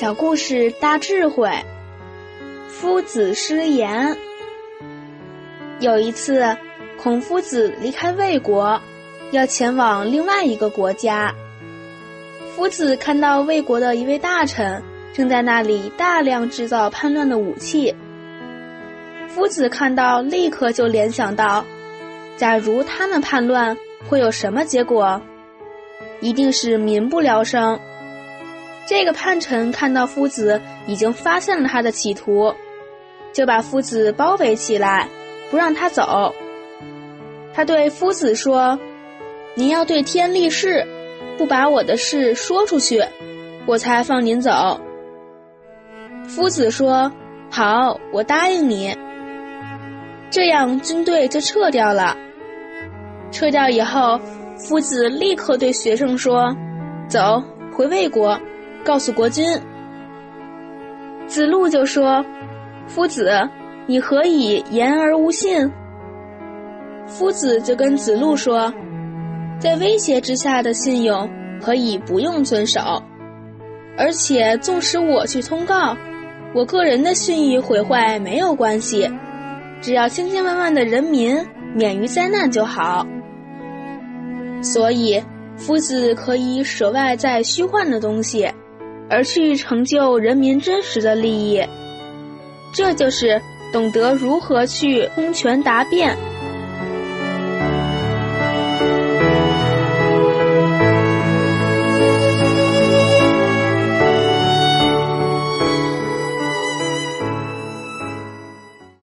小故事大智慧。夫子失言。有一次，孔夫子离开魏国，要前往另外一个国家。夫子看到魏国的一位大臣正在那里大量制造叛乱的武器。夫子看到，立刻就联想到：假如他们叛乱，会有什么结果？一定是民不聊生。这个叛臣看到夫子已经发现了他的企图，就把夫子包围起来，不让他走。他对夫子说：“您要对天立誓，不把我的事说出去，我才放您走。”夫子说：“好，我答应你。”这样军队就撤掉了。撤掉以后，夫子立刻对学生说：“走，回魏国。”告诉国君，子路就说：“夫子，你何以言而无信？”夫子就跟子路说：“在威胁之下的信用可以不用遵守，而且纵使我去通告，我个人的信誉毁坏没有关系，只要千千万万的人民免于灾难就好。所以，夫子可以舍外在虚幻的东西。”而去成就人民真实的利益，这就是懂得如何去通权达变。